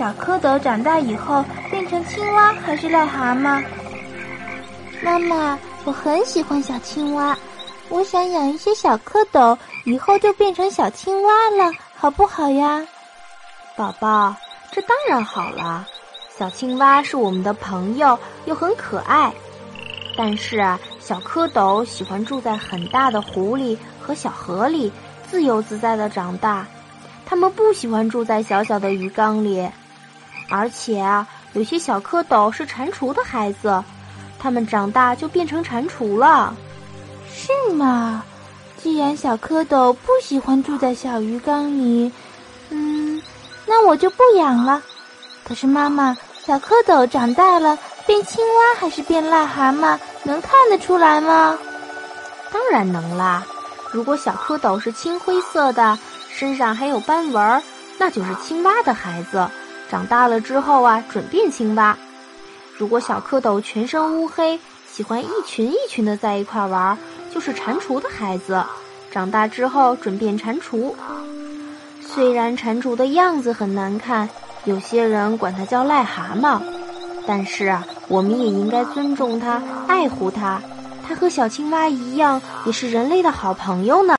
小蝌蚪长大以后变成青蛙还是癞蛤蟆？妈妈，我很喜欢小青蛙，我想养一些小蝌蚪，以后就变成小青蛙了，好不好呀？宝宝，这当然好了。小青蛙是我们的朋友，又很可爱。但是啊，小蝌蚪喜欢住在很大的湖里和小河里，自由自在的长大。它们不喜欢住在小小的鱼缸里。而且啊，有些小蝌蚪是蟾蜍的孩子。它们长大就变成蟾蜍了，是吗？既然小蝌蚪不喜欢住在小鱼缸里，嗯，那我就不养了。可是妈妈，小蝌蚪长大了变青蛙还是变癞蛤蟆，能看得出来吗？当然能啦！如果小蝌蚪是青灰色的，身上还有斑纹，那就是青蛙的孩子。长大了之后啊，准变青蛙。如果小蝌蚪全身乌黑，喜欢一群一群的在一块玩，就是蟾蜍的孩子。长大之后准变蟾蜍。虽然蟾蜍的样子很难看，有些人管它叫癞蛤蟆，但是啊，我们也应该尊重它，爱护它。它和小青蛙一样，也是人类的好朋友呢。